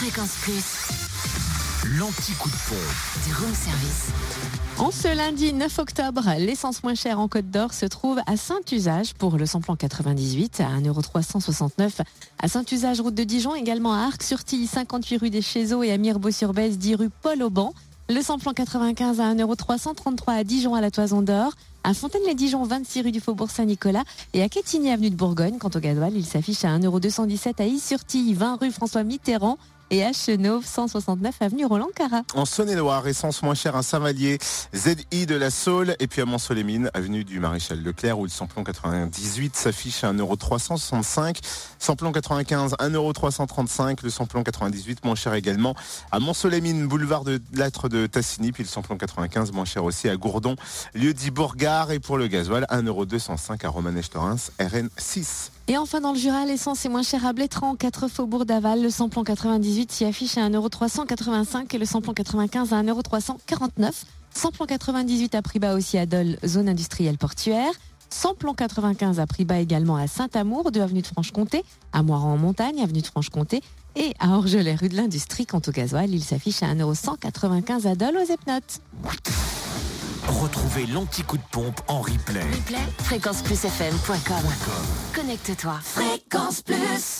Fréquence Plus, L'anti-coup de pompe. du room service. En ce lundi 9 octobre, l'essence moins chère en Côte d'Or se trouve à Saint-Usage pour le samplon 98 à 1,369€ à Saint-Usage, route de Dijon, également à Arc-sur-Tille, 58 rue des Chézeaux et à Mirbeau-sur-Bèze, 10 rue Paul-Auban. Le samplon 95 à 1,333€ à Dijon à la Toison d'Or. À Fontaine-les-Dijon, 26 rue du Faubourg Saint-Nicolas et à Quetigny, avenue de Bourgogne. Quant au gasoil, il s'affiche à 1,217€ à Is-sur-Tille, 20 rue François Mitterrand et à Chenauve, 169 avenue Roland Carat. En Saône-et-Loire, essence moins chère à Saint-Vallier, ZI de la Saule, et puis à Mont-Solémine, avenue du Maréchal Leclerc, où le samplon 98 s'affiche à 1,365€, samplon 95 1,335€, le samplon 98 moins cher également à Mont-Solémine, boulevard de l'Âtre de Tassigny, puis le samplon 95 moins cher aussi à Gourdon, lieu dit Bourgard, et pour le gasoil, 1,205€ à Romanèche-Torins, RN6. Et enfin, dans le Jura, l'essence est moins chère à Blétran, 4 faubourg d'Aval. Le samplon 98 s'y affiche à 1,385€ et le samplon 95 à 1,349€. Samplon 98 à prix bas aussi à Dole, zone industrielle portuaire. Samplon 95 à prix bas également à Saint-Amour, de avenue de Franche-Comté, à Moiran en montagne, avenue de Franche-Comté, et à Orgelet, rue de l'Industrie. Quant au gasoil, il s'affiche à 1,195€ à Dole aux Epnotes. Retrouvez l'anti-coup de pompe en replay. Replay, fréquenceplusfm.com. Connecte-toi. Fréquence Plus.